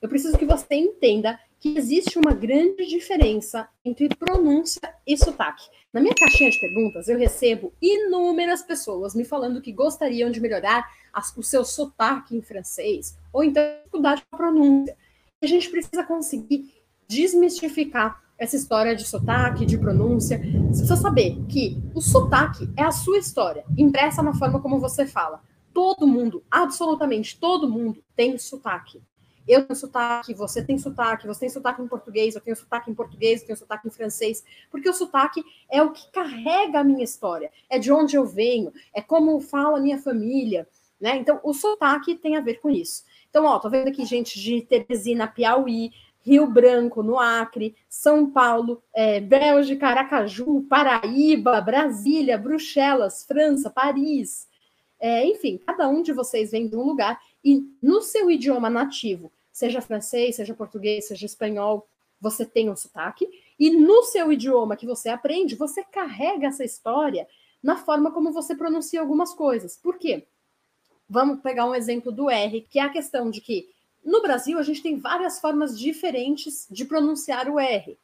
eu preciso que você entenda que existe uma grande diferença entre pronúncia e sotaque. Na minha caixinha de perguntas, eu recebo inúmeras pessoas me falando que gostariam de melhorar as, o seu sotaque em francês, ou então dificuldade com a pronúncia. A gente precisa conseguir desmistificar essa história de sotaque, de pronúncia. Você precisa saber que o sotaque é a sua história, impressa na forma como você fala. Todo mundo, absolutamente todo mundo, tem sotaque. Eu tenho sotaque, você tem sotaque, você tem sotaque em português, eu tenho sotaque em português, eu tenho sotaque em francês, porque o sotaque é o que carrega a minha história, é de onde eu venho, é como fala a minha família, né? Então, o sotaque tem a ver com isso. Então, ó, tô vendo aqui gente de Teresina, Piauí, Rio Branco, no Acre, São Paulo, é, Bélgica, Aracaju, Paraíba, Brasília, Bruxelas, França, Paris. É, enfim, cada um de vocês vem de um lugar e no seu idioma nativo, seja francês, seja português, seja espanhol, você tem um sotaque, e no seu idioma que você aprende, você carrega essa história na forma como você pronuncia algumas coisas. Por quê? Vamos pegar um exemplo do R, que é a questão de que no Brasil, a gente tem várias formas diferentes de pronunciar o R.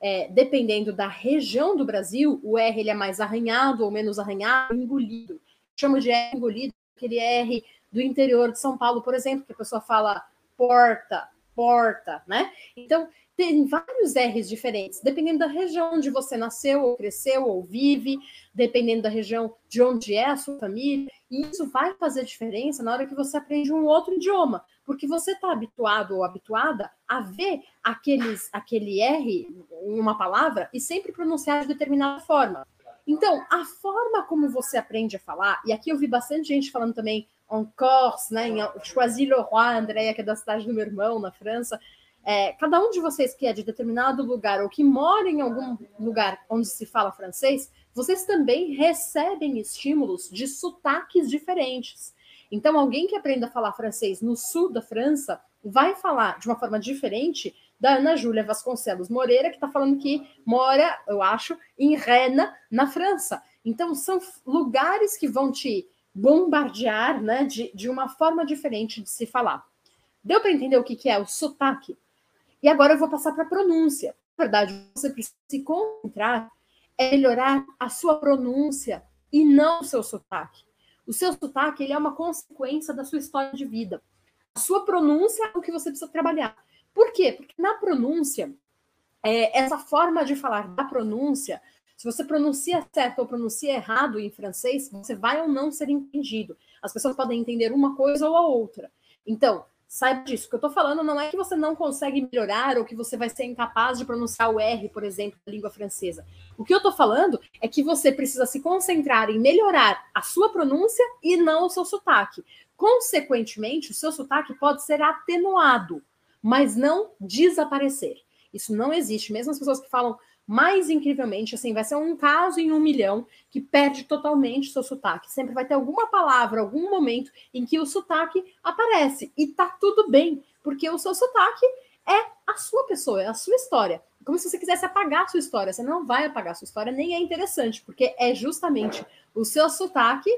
É, dependendo da região do Brasil, o R ele é mais arranhado ou menos arranhado, engolido. Chamo de R engolido, aquele R do interior de São Paulo, por exemplo, que a pessoa fala porta, porta, né? Então, tem vários R's diferentes, dependendo da região onde você nasceu, ou cresceu, ou vive, dependendo da região de onde é a sua família. E isso vai fazer diferença na hora que você aprende um outro idioma, porque você está habituado ou habituada a ver aqueles, aquele R em uma palavra e sempre pronunciar de determinada forma. Então, a forma como você aprende a falar, e aqui eu vi bastante gente falando também en Corse, né, em Choisy-le-Roi, Andréia, que é da cidade do meu irmão, na França, é, cada um de vocês que é de determinado lugar ou que mora em algum lugar onde se fala francês, vocês também recebem estímulos de sotaques diferentes. Então, alguém que aprenda a falar francês no sul da França vai falar de uma forma diferente da Ana Júlia Vasconcelos Moreira, que está falando que mora, eu acho, em Rennes, na França. Então, são lugares que vão te bombardear né, de, de uma forma diferente de se falar. Deu para entender o que, que é o sotaque? E agora eu vou passar para a pronúncia. Na verdade, você precisa se concentrar é melhorar a sua pronúncia e não o seu sotaque. O seu sotaque ele é uma consequência da sua história de vida. Sua pronúncia é o que você precisa trabalhar. Por quê? Porque na pronúncia, é, essa forma de falar da pronúncia, se você pronuncia certo ou pronuncia errado em francês, você vai ou não ser entendido. As pessoas podem entender uma coisa ou a outra. Então, Saiba disso. O que eu estou falando não é que você não consegue melhorar ou que você vai ser incapaz de pronunciar o R, por exemplo, da língua francesa. O que eu estou falando é que você precisa se concentrar em melhorar a sua pronúncia e não o seu sotaque. Consequentemente, o seu sotaque pode ser atenuado, mas não desaparecer. Isso não existe. Mesmo as pessoas que falam mais incrivelmente, assim, vai ser um caso em um milhão que perde totalmente seu sotaque. Sempre vai ter alguma palavra, algum momento em que o sotaque aparece. E tá tudo bem, porque o seu sotaque é a sua pessoa, é a sua história. Como se você quisesse apagar a sua história. Você não vai apagar a sua história, nem é interessante, porque é justamente o seu sotaque,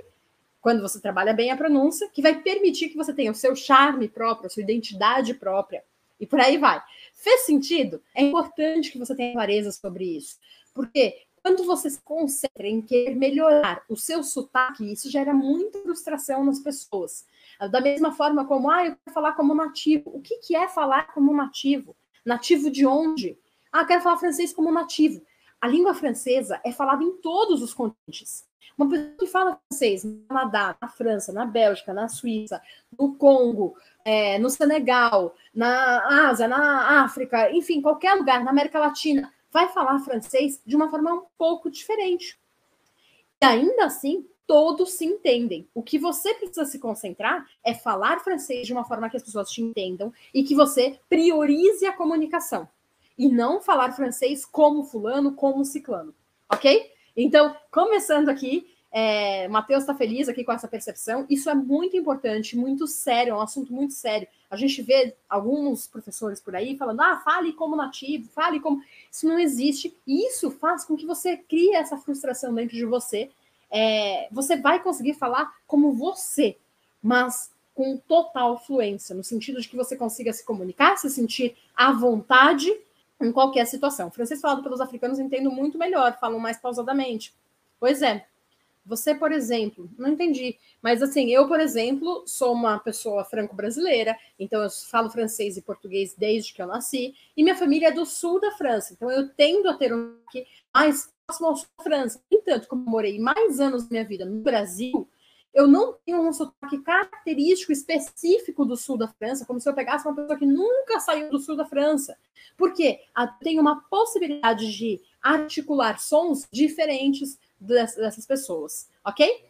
quando você trabalha bem a pronúncia, que vai permitir que você tenha o seu charme próprio, a sua identidade própria. E por aí vai. Fez sentido? É importante que você tenha clareza sobre isso. Porque quando você se concentra em querer melhorar o seu sotaque, isso gera muita frustração nas pessoas. Da mesma forma como, ah, eu quero falar como nativo. O que, que é falar como nativo? Nativo de onde? Ah, quero falar francês como nativo. A língua francesa é falada em todos os continentes. Uma pessoa que fala francês no Canadá, na França, na Bélgica, na Suíça, no Congo, é, no Senegal, na Ásia, na África, enfim, qualquer lugar, na América Latina, vai falar francês de uma forma um pouco diferente. E ainda assim, todos se entendem. O que você precisa se concentrar é falar francês de uma forma que as pessoas te entendam e que você priorize a comunicação. E não falar francês como fulano, como ciclano. Ok? Então, começando aqui, é, Matheus está feliz aqui com essa percepção. Isso é muito importante, muito sério, é um assunto muito sério. A gente vê alguns professores por aí falando: ah, fale como nativo, fale como. Isso não existe. E isso faz com que você crie essa frustração dentro de você. É, você vai conseguir falar como você, mas com total fluência, no sentido de que você consiga se comunicar, se sentir à vontade em qualquer situação. O francês falado pelos africanos entendo muito melhor, falam mais pausadamente. Pois é. Você, por exemplo, não entendi, mas assim, eu, por exemplo, sou uma pessoa franco-brasileira, então eu falo francês e português desde que eu nasci, e minha família é do sul da França, então eu tendo a ter um mais próximo ao sul da França. Entanto, como morei mais anos da minha vida no Brasil, eu não tenho um sotaque característico específico do sul da França, como se eu pegasse uma pessoa que nunca saiu do sul da França. Porque tem uma possibilidade de articular sons diferentes dessas pessoas, ok?